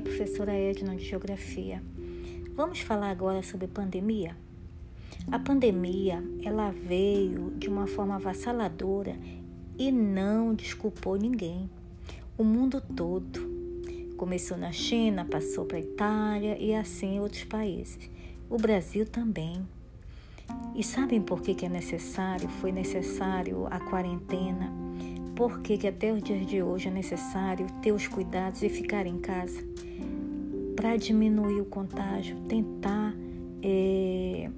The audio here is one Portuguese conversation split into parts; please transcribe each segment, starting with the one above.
professora Edna de Geografia. Vamos falar agora sobre pandemia? A pandemia, ela veio de uma forma avassaladora e não desculpou ninguém. O mundo todo. Começou na China, passou para a Itália e assim outros países. O Brasil também. E sabem por que, que é necessário? Foi necessário a quarentena por que, que até os dias de hoje é necessário ter os cuidados e ficar em casa para diminuir o contágio, tentar é,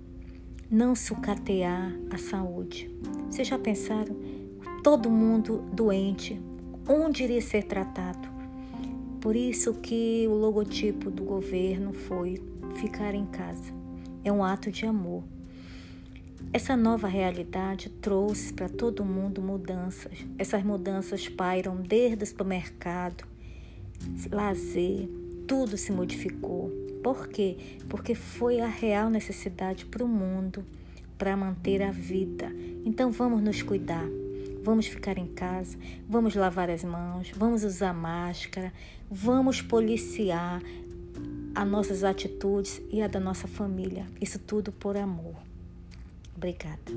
não sucatear a saúde. Vocês já pensaram? Todo mundo doente, onde iria ser tratado? Por isso que o logotipo do governo foi ficar em casa. É um ato de amor. Essa nova realidade trouxe para todo mundo mudanças. Essas mudanças pairam desde o supermercado, lazer, tudo se modificou. Por quê? Porque foi a real necessidade para o mundo para manter a vida. Então vamos nos cuidar. Vamos ficar em casa, vamos lavar as mãos, vamos usar máscara, vamos policiar as nossas atitudes e a da nossa família. Isso tudo por amor. Obrigada.